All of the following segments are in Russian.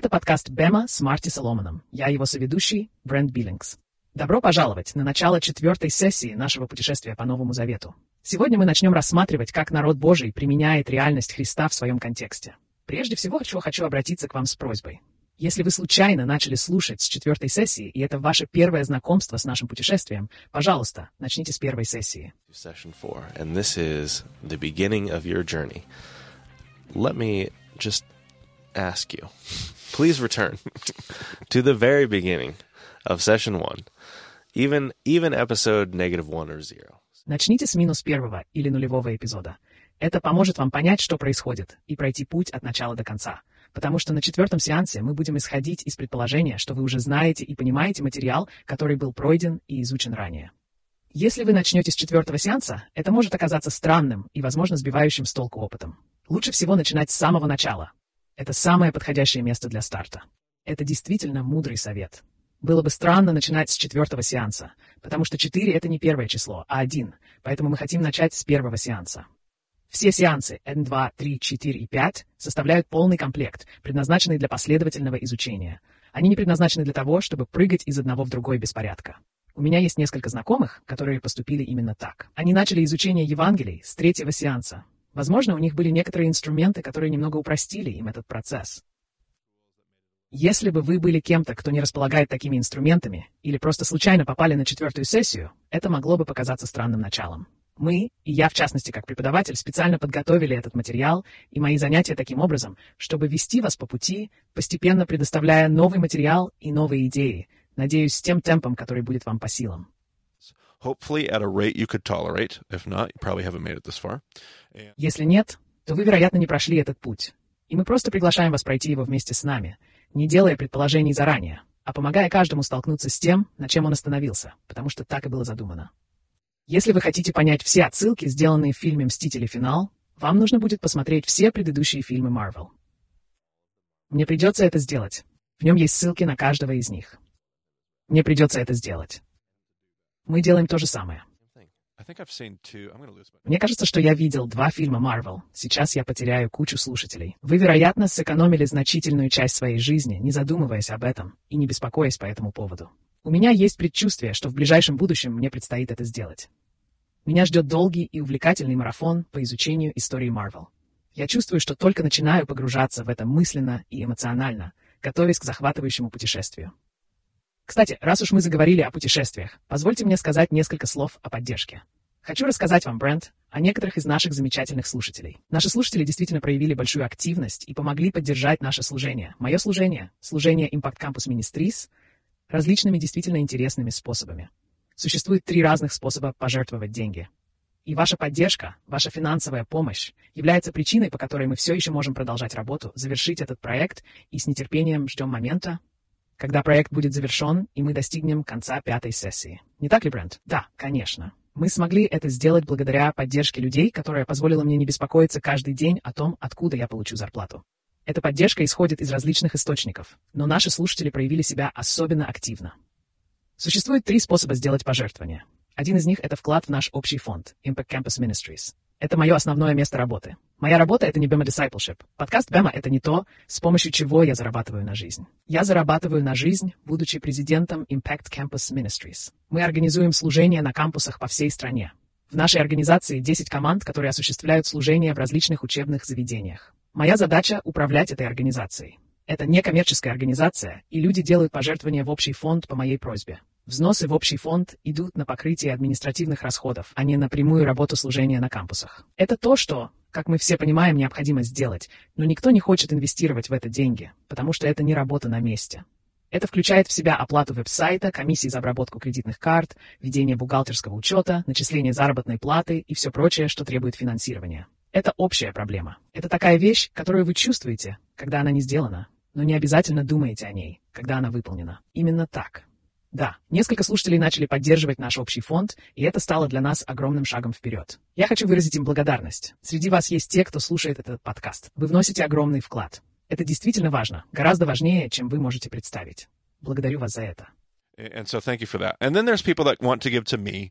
Это подкаст Бема с Марти Соломоном. Я его соведущий, Брент Биллингс. Добро пожаловать на начало четвертой сессии нашего путешествия по Новому Завету. Сегодня мы начнем рассматривать, как народ Божий применяет реальность Христа в своем контексте. Прежде всего, чего хочу обратиться к вам с просьбой. Если вы случайно начали слушать с четвертой сессии, и это ваше первое знакомство с нашим путешествием, пожалуйста, начните с первой сессии. Let me just ask you, please return to the very beginning of session one, even even episode negative one or zero. Начните с минус первого или нулевого эпизода. Это поможет вам понять, что происходит, и пройти путь от начала до конца. Потому что на четвертом сеансе мы будем исходить из предположения, что вы уже знаете и понимаете материал, который был пройден и изучен ранее. Если вы начнете с четвертого сеанса, это может оказаться странным и, возможно, сбивающим с толку опытом. Лучше всего начинать с самого начала. Это самое подходящее место для старта. Это действительно мудрый совет. Было бы странно начинать с четвертого сеанса, потому что четыре — это не первое число, а один, поэтому мы хотим начать с первого сеанса. Все сеансы N2, 3, 4 и 5 составляют полный комплект, предназначенный для последовательного изучения. Они не предназначены для того, чтобы прыгать из одного в другой без порядка. У меня есть несколько знакомых, которые поступили именно так. Они начали изучение Евангелий с третьего сеанса. Возможно, у них были некоторые инструменты, которые немного упростили им этот процесс. Если бы вы были кем-то, кто не располагает такими инструментами, или просто случайно попали на четвертую сессию, это могло бы показаться странным началом. Мы, и я в частности как преподаватель, специально подготовили этот материал и мои занятия таким образом, чтобы вести вас по пути, постепенно предоставляя новый материал и новые идеи, надеюсь, с тем темпом, который будет вам по силам. Если нет, то вы, вероятно, не прошли этот путь. И мы просто приглашаем вас пройти его вместе с нами, не делая предположений заранее, а помогая каждому столкнуться с тем, на чем он остановился, потому что так и было задумано. Если вы хотите понять все отсылки, сделанные в фильме «Мстители. Финал», вам нужно будет посмотреть все предыдущие фильмы Marvel. Мне придется это сделать. В нем есть ссылки на каждого из них. Мне придется это сделать. Мы делаем то же самое. Мне кажется, что я видел два фильма Marvel. Сейчас я потеряю кучу слушателей. Вы, вероятно, сэкономили значительную часть своей жизни, не задумываясь об этом и не беспокоясь по этому поводу. У меня есть предчувствие, что в ближайшем будущем мне предстоит это сделать. Меня ждет долгий и увлекательный марафон по изучению истории Marvel. Я чувствую, что только начинаю погружаться в это мысленно и эмоционально, готовясь к захватывающему путешествию. Кстати, раз уж мы заговорили о путешествиях, позвольте мне сказать несколько слов о поддержке. Хочу рассказать вам, Брент, о некоторых из наших замечательных слушателей. Наши слушатели действительно проявили большую активность и помогли поддержать наше служение. Мое служение, служение Impact Campus Ministries, различными действительно интересными способами. Существует три разных способа пожертвовать деньги. И ваша поддержка, ваша финансовая помощь является причиной, по которой мы все еще можем продолжать работу, завершить этот проект и с нетерпением ждем момента, когда проект будет завершен, и мы достигнем конца пятой сессии. Не так ли, Брент? Да, конечно. Мы смогли это сделать благодаря поддержке людей, которая позволила мне не беспокоиться каждый день о том, откуда я получу зарплату. Эта поддержка исходит из различных источников, но наши слушатели проявили себя особенно активно. Существует три способа сделать пожертвование. Один из них — это вклад в наш общий фонд Impact Campus Ministries. Это мое основное место работы. Моя работа — это не Bema Discipleship. Подкаст Бема — это не то, с помощью чего я зарабатываю на жизнь. Я зарабатываю на жизнь, будучи президентом Impact Campus Ministries. Мы организуем служения на кампусах по всей стране. В нашей организации 10 команд, которые осуществляют служения в различных учебных заведениях. Моя задача — управлять этой организацией. Это некоммерческая организация, и люди делают пожертвования в общий фонд по моей просьбе. Взносы в общий фонд идут на покрытие административных расходов, а не на прямую работу служения на кампусах. Это то, что, как мы все понимаем, необходимо сделать, но никто не хочет инвестировать в это деньги, потому что это не работа на месте. Это включает в себя оплату веб-сайта, комиссии за обработку кредитных карт, ведение бухгалтерского учета, начисление заработной платы и все прочее, что требует финансирования. Это общая проблема. Это такая вещь, которую вы чувствуете, когда она не сделана, но не обязательно думаете о ней, когда она выполнена. Именно так. Да, несколько слушателей начали поддерживать наш общий фонд, и это стало для нас огромным шагом вперед. Я хочу выразить им благодарность. Среди вас есть те, кто слушает этот подкаст. Вы вносите огромный вклад. Это действительно важно, гораздо важнее, чем вы можете представить. Благодарю вас за это. And so thank you for that. And then there's people that want to give to me.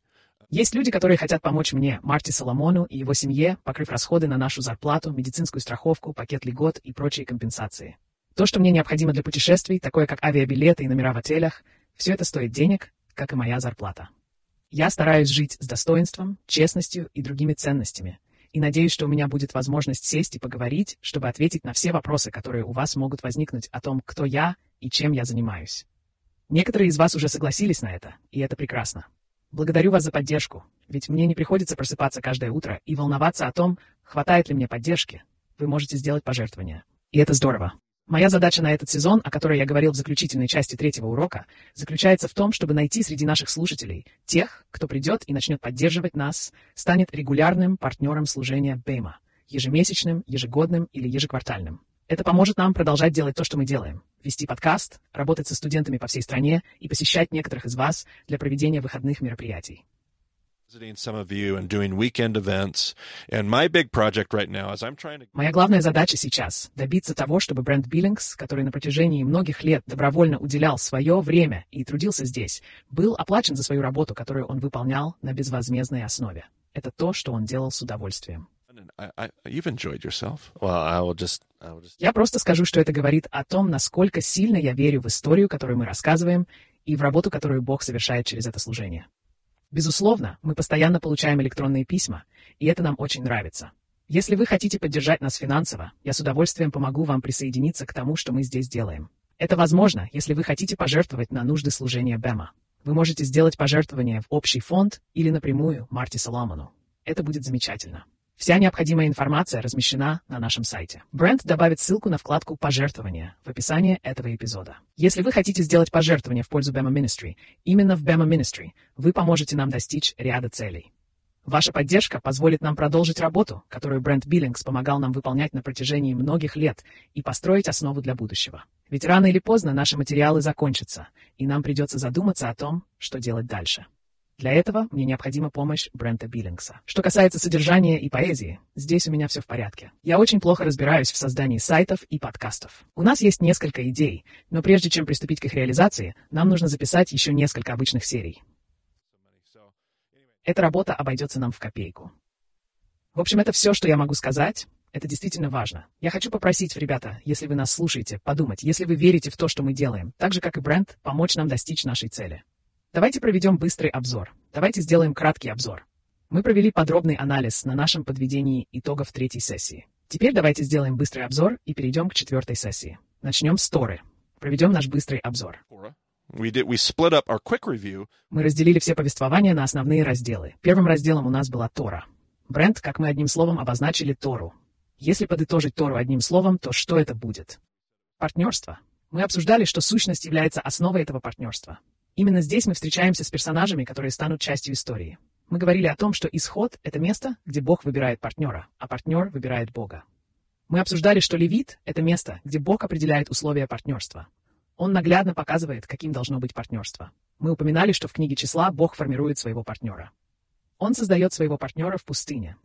Есть люди, которые хотят помочь мне, Марти Соломону и его семье, покрыв расходы на нашу зарплату, медицинскую страховку, пакет льгот и прочие компенсации. То, что мне необходимо для путешествий, такое как авиабилеты и номера в отелях, все это стоит денег, как и моя зарплата. Я стараюсь жить с достоинством, честностью и другими ценностями, и надеюсь, что у меня будет возможность сесть и поговорить, чтобы ответить на все вопросы, которые у вас могут возникнуть о том, кто я и чем я занимаюсь. Некоторые из вас уже согласились на это, и это прекрасно. Благодарю вас за поддержку, ведь мне не приходится просыпаться каждое утро и волноваться о том, хватает ли мне поддержки. Вы можете сделать пожертвование. И это здорово. Моя задача на этот сезон, о которой я говорил в заключительной части третьего урока, заключается в том, чтобы найти среди наших слушателей тех, кто придет и начнет поддерживать нас, станет регулярным партнером служения Бейма, ежемесячным, ежегодным или ежеквартальным. Это поможет нам продолжать делать то, что мы делаем. Вести подкаст, работать со студентами по всей стране и посещать некоторых из вас для проведения выходных мероприятий. Моя главная задача сейчас — добиться того, чтобы бренд Биллингс, который на протяжении многих лет добровольно уделял свое время и трудился здесь, был оплачен за свою работу, которую он выполнял на безвозмездной основе. Это то, что он делал с удовольствием. Я просто скажу, что это говорит о том, насколько сильно я верю в историю, которую мы рассказываем, и в работу, которую Бог совершает через это служение. Безусловно, мы постоянно получаем электронные письма, и это нам очень нравится. Если вы хотите поддержать нас финансово, я с удовольствием помогу вам присоединиться к тому, что мы здесь делаем. Это возможно, если вы хотите пожертвовать на нужды служения Бэма. Вы можете сделать пожертвование в общий фонд или напрямую Марти Соломону. Это будет замечательно. Вся необходимая информация размещена на нашем сайте. Бренд добавит ссылку на вкладку «Пожертвования» в описании этого эпизода. Если вы хотите сделать пожертвование в пользу Bema Ministry, именно в Bema Ministry, вы поможете нам достичь ряда целей. Ваша поддержка позволит нам продолжить работу, которую бренд Биллингс помогал нам выполнять на протяжении многих лет, и построить основу для будущего. Ведь рано или поздно наши материалы закончатся, и нам придется задуматься о том, что делать дальше. Для этого мне необходима помощь Брента Биллингса. Что касается содержания и поэзии, здесь у меня все в порядке. Я очень плохо разбираюсь в создании сайтов и подкастов. У нас есть несколько идей, но прежде чем приступить к их реализации, нам нужно записать еще несколько обычных серий. Эта работа обойдется нам в копейку. В общем, это все, что я могу сказать. Это действительно важно. Я хочу попросить, ребята, если вы нас слушаете, подумать, если вы верите в то, что мы делаем, так же, как и Брент, помочь нам достичь нашей цели. Давайте проведем быстрый обзор. Давайте сделаем краткий обзор. Мы провели подробный анализ на нашем подведении итогов третьей сессии. Теперь давайте сделаем быстрый обзор и перейдем к четвертой сессии. Начнем с Торы. Проведем наш быстрый обзор. We did, we split up our quick review. Мы разделили все повествования на основные разделы. Первым разделом у нас была Тора. Бренд, как мы одним словом обозначили Тору. Если подытожить Тору одним словом, то что это будет? Партнерство. Мы обсуждали, что сущность является основой этого партнерства. Именно здесь мы встречаемся с персонажами, которые станут частью истории. Мы говорили о том, что исход — это место, где Бог выбирает партнера, а партнер выбирает Бога. Мы обсуждали, что левит — это место, где Бог определяет условия партнерства. Он наглядно показывает, каким должно быть партнерство. Мы упоминали, что в книге числа Бог формирует своего партнера. Он создает своего партнера в пустыне.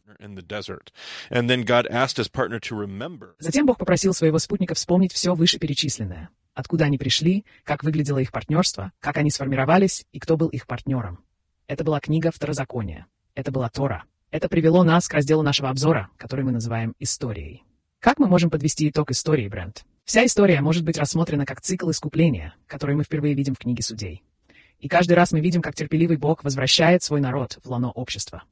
Затем Бог попросил своего спутника вспомнить все вышеперечисленное откуда они пришли, как выглядело их партнерство, как они сформировались и кто был их партнером. Это была книга Второзакония. Это была Тора. Это привело нас к разделу нашего обзора, который мы называем историей. Как мы можем подвести итог истории, Брент? Вся история может быть рассмотрена как цикл искупления, который мы впервые видим в книге судей. И каждый раз мы видим, как терпеливый Бог возвращает свой народ в лоно общества.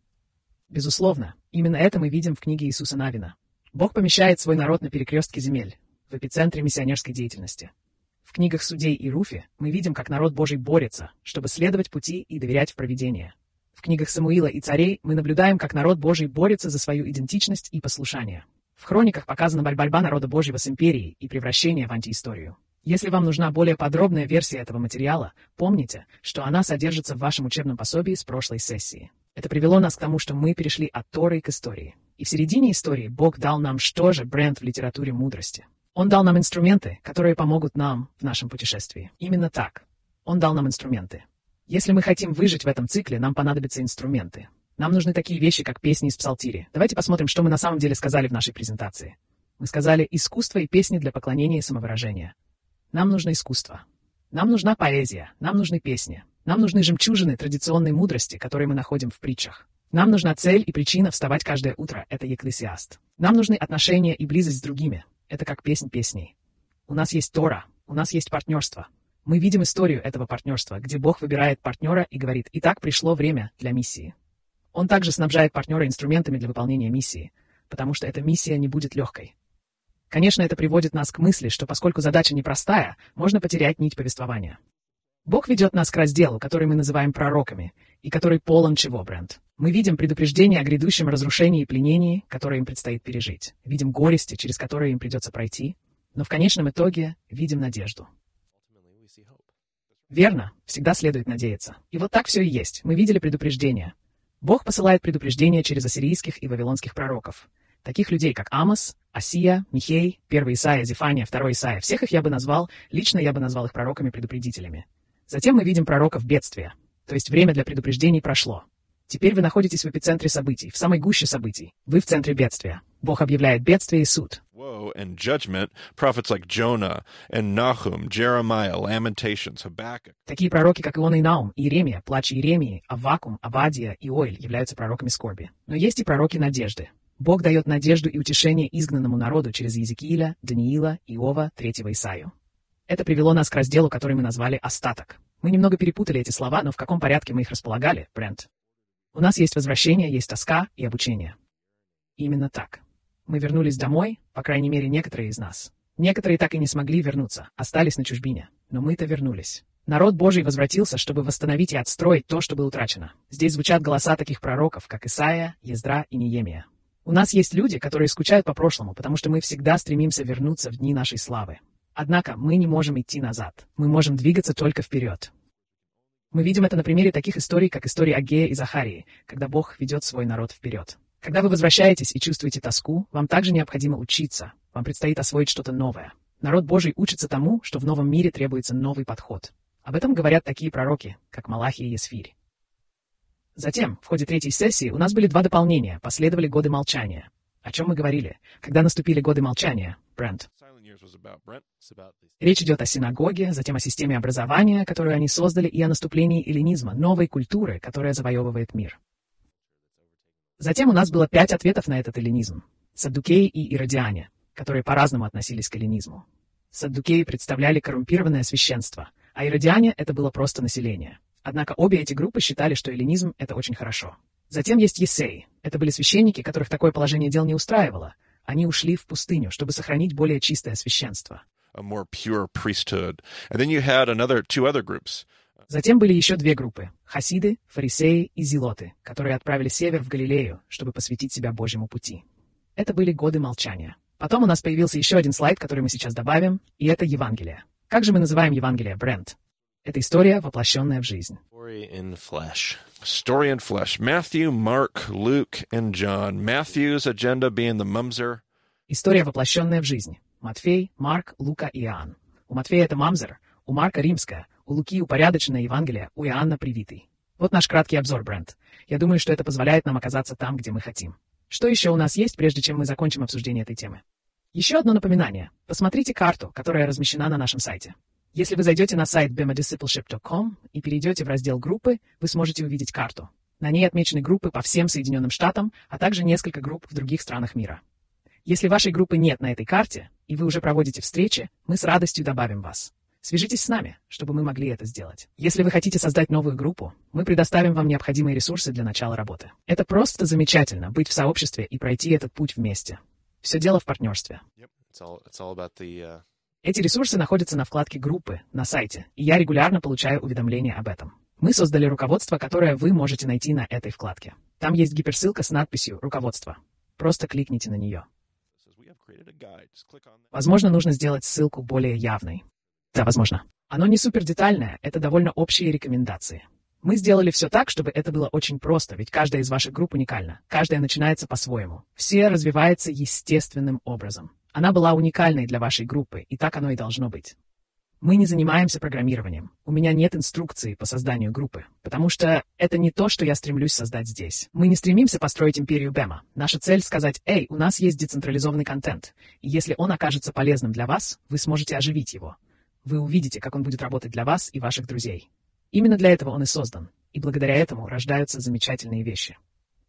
Безусловно, именно это мы видим в книге Иисуса Навина. Бог помещает свой народ на перекрестке земель, в эпицентре миссионерской деятельности. В книгах судей и Руфи мы видим, как народ Божий борется, чтобы следовать пути и доверять в провидение. В книгах Самуила и царей мы наблюдаем, как народ Божий борется за свою идентичность и послушание. В хрониках показана борьба народа Божьего с империей и превращение в антиисторию. Если вам нужна более подробная версия этого материала, помните, что она содержится в вашем учебном пособии с прошлой сессии. Это привело нас к тому, что мы перешли от Торы к истории. И в середине истории Бог дал нам что же бренд в литературе мудрости. Он дал нам инструменты, которые помогут нам в нашем путешествии. Именно так. Он дал нам инструменты. Если мы хотим выжить в этом цикле, нам понадобятся инструменты. Нам нужны такие вещи, как песни из псалтири. Давайте посмотрим, что мы на самом деле сказали в нашей презентации. Мы сказали «искусство и песни для поклонения и самовыражения». Нам нужно искусство. Нам нужна поэзия. Нам нужны песни. Нам нужны жемчужины традиционной мудрости, которые мы находим в притчах. Нам нужна цель и причина вставать каждое утро. Это Екклесиаст. Нам нужны отношения и близость с другими. Это как песнь песней. У нас есть Тора, у нас есть партнерство. Мы видим историю этого партнерства, где Бог выбирает партнера и говорит, итак, пришло время для миссии. Он также снабжает партнера инструментами для выполнения миссии, потому что эта миссия не будет легкой. Конечно, это приводит нас к мысли, что поскольку задача непростая, можно потерять нить повествования. Бог ведет нас к разделу, который мы называем пророками, и который полон чего, Брент? Мы видим предупреждение о грядущем разрушении и пленении, которое им предстоит пережить. Видим горести, через которые им придется пройти. Но в конечном итоге видим надежду. Верно, всегда следует надеяться. И вот так все и есть. Мы видели предупреждение. Бог посылает предупреждение через ассирийских и вавилонских пророков. Таких людей, как Амос, Асия, Михей, 1 Исаия, Зефания, 2 Исаия, всех их я бы назвал, лично я бы назвал их пророками-предупредителями. Затем мы видим пророков бедствия, то есть время для предупреждений прошло. Теперь вы находитесь в эпицентре событий, в самой гуще событий. Вы в центре бедствия. Бог объявляет бедствие и суд. Woe and judgment, prophets like Jonah and Nahum, Jeremiah, Lamentations, Habakkuk. Такие пророки, как Иона и Наум, Иеремия, Плач Иеремии, Аввакум, Абадия и Оиль являются пророками скорби. Но есть и пророки надежды. Бог дает надежду и утешение изгнанному народу через Езекииля, Даниила, Иова, третьего Исаию. Это привело нас к разделу, который мы назвали «остаток». Мы немного перепутали эти слова, но в каком порядке мы их располагали, Брент? У нас есть возвращение, есть тоска и обучение. Именно так. Мы вернулись домой, по крайней мере, некоторые из нас. Некоторые так и не смогли вернуться, остались на чужбине. Но мы-то вернулись. Народ Божий возвратился, чтобы восстановить и отстроить то, что было утрачено. Здесь звучат голоса таких пророков, как Исаия, Ездра и Неемия. У нас есть люди, которые скучают по прошлому, потому что мы всегда стремимся вернуться в дни нашей славы. Однако мы не можем идти назад. Мы можем двигаться только вперед. Мы видим это на примере таких историй, как история Агея и Захарии, когда Бог ведет свой народ вперед. Когда вы возвращаетесь и чувствуете тоску, вам также необходимо учиться. Вам предстоит освоить что-то новое. Народ Божий учится тому, что в новом мире требуется новый подход. Об этом говорят такие пророки, как Малахия и Есфирь. Затем, в ходе третьей сессии, у нас были два дополнения, последовали годы молчания. О чем мы говорили? Когда наступили годы молчания, Брент? Речь идет о синагоге, затем о системе образования, которую они создали, и о наступлении эллинизма, новой культуры, которая завоевывает мир. Затем у нас было пять ответов на этот эллинизм. Саддукеи и Иродиане, которые по-разному относились к эллинизму. Саддукеи представляли коррумпированное священство, а Иродиане — это было просто население. Однако обе эти группы считали, что эллинизм — это очень хорошо. Затем есть Есеи. Это были священники, которых такое положение дел не устраивало. Они ушли в пустыню, чтобы сохранить более чистое священство. Затем были еще две группы – хасиды, фарисеи и зелоты, которые отправили север в Галилею, чтобы посвятить себя Божьему пути. Это были годы молчания. Потом у нас появился еще один слайд, который мы сейчас добавим, и это Евангелие. Как же мы называем Евангелие, Брент? Это история, воплощенная в жизнь. Story in flesh. Story in flesh. Matthew, Mark, Luke, and John. Matthew's agenda being the mumser. История, воплощенная в жизнь. Матфей, Марк, Лука и Иоанн. У Матфея это мамзер, у Марка римская, у Луки упорядоченное Евангелие, у Иоанна привитый. Вот наш краткий обзор, Брент. Я думаю, что это позволяет нам оказаться там, где мы хотим. Что еще у нас есть, прежде чем мы закончим обсуждение этой темы? Еще одно напоминание. Посмотрите карту, которая размещена на нашем сайте. Если вы зайдете на сайт bemadiscipleship.com и перейдете в раздел «Группы», вы сможете увидеть карту. На ней отмечены группы по всем Соединенным Штатам, а также несколько групп в других странах мира. Если вашей группы нет на этой карте, и вы уже проводите встречи, мы с радостью добавим вас. Свяжитесь с нами, чтобы мы могли это сделать. Если вы хотите создать новую группу, мы предоставим вам необходимые ресурсы для начала работы. Это просто замечательно быть в сообществе и пройти этот путь вместе. Все дело в партнерстве. Yep. It's all, it's all about the, uh... Эти ресурсы находятся на вкладке «Группы» на сайте, и я регулярно получаю уведомления об этом. Мы создали руководство, которое вы можете найти на этой вкладке. Там есть гиперссылка с надписью «Руководство». Просто кликните на нее. Возможно, нужно сделать ссылку более явной. Да, возможно. Оно не супер детальное, это довольно общие рекомендации. Мы сделали все так, чтобы это было очень просто, ведь каждая из ваших групп уникальна. Каждая начинается по-своему. Все развивается естественным образом. Она была уникальной для вашей группы, и так оно и должно быть. Мы не занимаемся программированием. У меня нет инструкции по созданию группы, потому что это не то, что я стремлюсь создать здесь. Мы не стремимся построить империю Бэма. Наша цель сказать, эй, у нас есть децентрализованный контент, и если он окажется полезным для вас, вы сможете оживить его. Вы увидите, как он будет работать для вас и ваших друзей. Именно для этого он и создан, и благодаря этому рождаются замечательные вещи.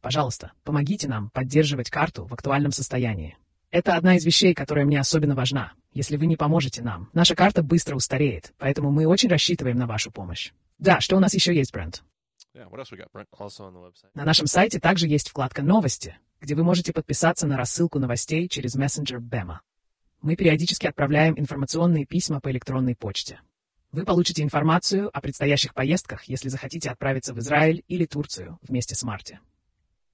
Пожалуйста, помогите нам поддерживать карту в актуальном состоянии. Это одна из вещей, которая мне особенно важна. если вы не поможете нам. Наша карта быстро устареет, поэтому мы очень рассчитываем на вашу помощь. Да, что у нас еще есть, Брент? Yeah, got. На нашем сайте также есть вкладка «Новости», где вы можете подписаться на рассылку новостей через мессенджер Бема. Мы периодически отправляем информационные письма по электронной почте. Вы получите информацию о предстоящих поездках, если захотите отправиться в Израиль или Турцию вместе с Марти.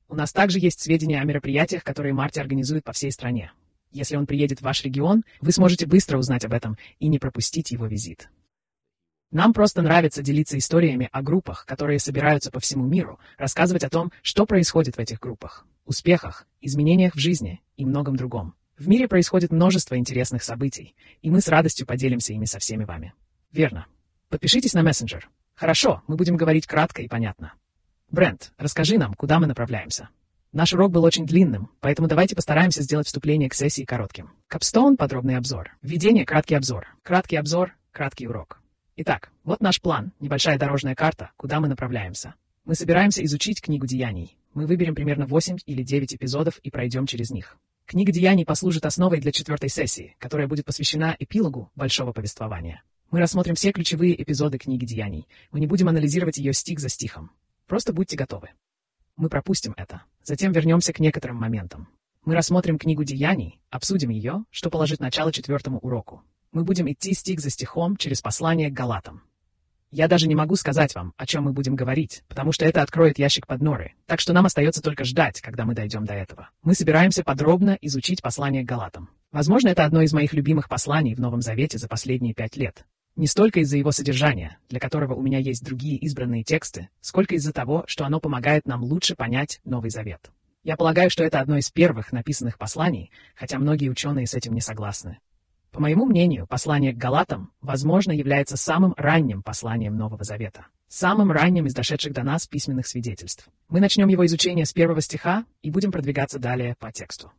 У нас также есть сведения о мероприятиях, которые Марти организует по всей стране. Если он приедет в ваш регион, вы сможете быстро узнать об этом и не пропустить его визит. Нам просто нравится делиться историями о группах, которые собираются по всему миру, рассказывать о том, что происходит в этих группах, успехах, изменениях в жизни и многом другом. В мире происходит множество интересных событий, и мы с радостью поделимся ими со всеми вами. Верно. Подпишитесь на мессенджер. Хорошо, мы будем говорить кратко и понятно. Брент, расскажи нам, куда мы направляемся. Наш урок был очень длинным, поэтому давайте постараемся сделать вступление к сессии коротким. Капстоун — подробный обзор. Введение — краткий обзор. Краткий обзор — краткий урок. Итак, вот наш план, небольшая дорожная карта, куда мы направляемся. Мы собираемся изучить книгу деяний. Мы выберем примерно 8 или 9 эпизодов и пройдем через них. Книга деяний послужит основой для четвертой сессии, которая будет посвящена эпилогу большого повествования. Мы рассмотрим все ключевые эпизоды книги деяний. Мы не будем анализировать ее стих за стихом. Просто будьте готовы. Мы пропустим это. Затем вернемся к некоторым моментам. Мы рассмотрим книгу деяний, обсудим ее, что положит начало четвертому уроку. Мы будем идти стих за стихом через послание к Галатам. Я даже не могу сказать вам, о чем мы будем говорить, потому что это откроет ящик Пандоры, так что нам остается только ждать, когда мы дойдем до этого. Мы собираемся подробно изучить послание к Галатам. Возможно, это одно из моих любимых посланий в Новом Завете за последние пять лет. Не столько из-за его содержания, для которого у меня есть другие избранные тексты, сколько из-за того, что оно помогает нам лучше понять Новый Завет. Я полагаю, что это одно из первых написанных посланий, хотя многие ученые с этим не согласны. По моему мнению, послание к Галатам, возможно, является самым ранним посланием Нового Завета, самым ранним из дошедших до нас письменных свидетельств. Мы начнем его изучение с первого стиха и будем продвигаться далее по тексту.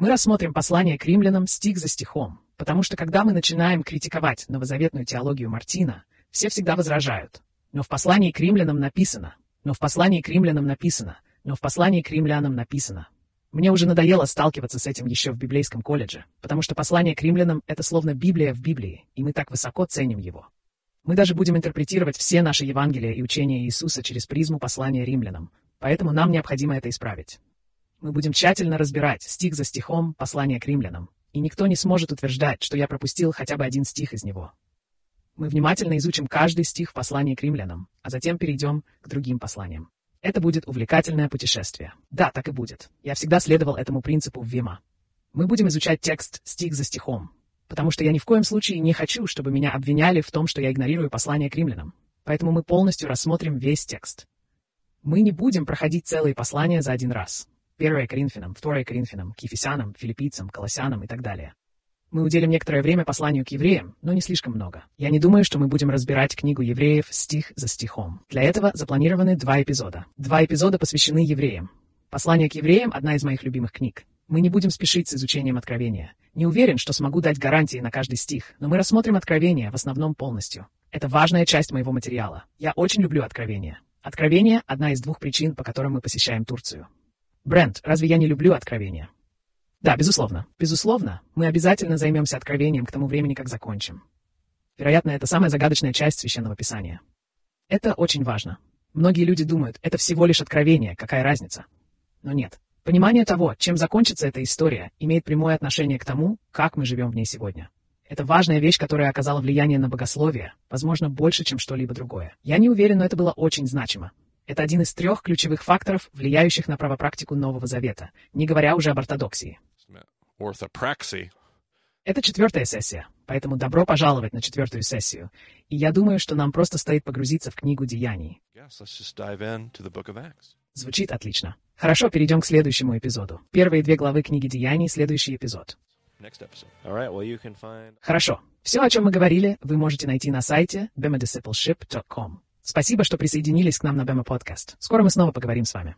Мы рассмотрим послание к римлянам стих за стихом, Потому что когда мы начинаем критиковать новозаветную теологию Мартина, все всегда возражают. Но в послании к римлянам написано, но в послании к римлянам написано, но в послании к римлянам написано. Мне уже надоело сталкиваться с этим еще в библейском колледже, потому что послание к римлянам — это словно Библия в Библии, и мы так высоко ценим его. Мы даже будем интерпретировать все наши Евангелия и учения Иисуса через призму послания римлянам, поэтому нам необходимо это исправить. Мы будем тщательно разбирать стих за стихом послание к римлянам, и никто не сможет утверждать, что я пропустил хотя бы один стих из него. Мы внимательно изучим каждый стих в послании к римлянам, а затем перейдем к другим посланиям. Это будет увлекательное путешествие. Да, так и будет. Я всегда следовал этому принципу в Вима. Мы будем изучать текст стих за стихом, потому что я ни в коем случае не хочу, чтобы меня обвиняли в том, что я игнорирую послание к римлянам. Поэтому мы полностью рассмотрим весь текст. Мы не будем проходить целые послания за один раз. 1 Коринфянам, 2 Коринфянам, к Ефесянам, Филиппийцам, Колоссянам и так далее. Мы уделим некоторое время посланию к евреям, но не слишком много. Я не думаю, что мы будем разбирать книгу евреев стих за стихом. Для этого запланированы два эпизода. Два эпизода посвящены евреям. Послание к евреям — одна из моих любимых книг. Мы не будем спешить с изучением Откровения. Не уверен, что смогу дать гарантии на каждый стих, но мы рассмотрим Откровение в основном полностью. Это важная часть моего материала. Я очень люблю Откровение. Откровение — одна из двух причин, по которым мы посещаем Турцию. Брент, разве я не люблю откровения? Да, безусловно. Безусловно, мы обязательно займемся откровением к тому времени, как закончим. Вероятно, это самая загадочная часть Священного Писания. Это очень важно. Многие люди думают, это всего лишь откровение, какая разница? Но нет. Понимание того, чем закончится эта история, имеет прямое отношение к тому, как мы живем в ней сегодня. Это важная вещь, которая оказала влияние на богословие, возможно, больше, чем что-либо другое. Я не уверен, но это было очень значимо. Это один из трех ключевых факторов, влияющих на правопрактику Нового Завета, не говоря уже об ортодоксии. Это четвертая сессия, поэтому добро пожаловать на четвертую сессию. И я думаю, что нам просто стоит погрузиться в книгу Деяний. Звучит отлично. Хорошо, перейдем к следующему эпизоду. Первые две главы книги Деяний, следующий эпизод. Right, well, find Хорошо. Все, о чем мы говорили, вы можете найти на сайте bemadiscipleship.com. Спасибо, что присоединились к нам на Бэма Подкаст. Скоро мы снова поговорим с вами.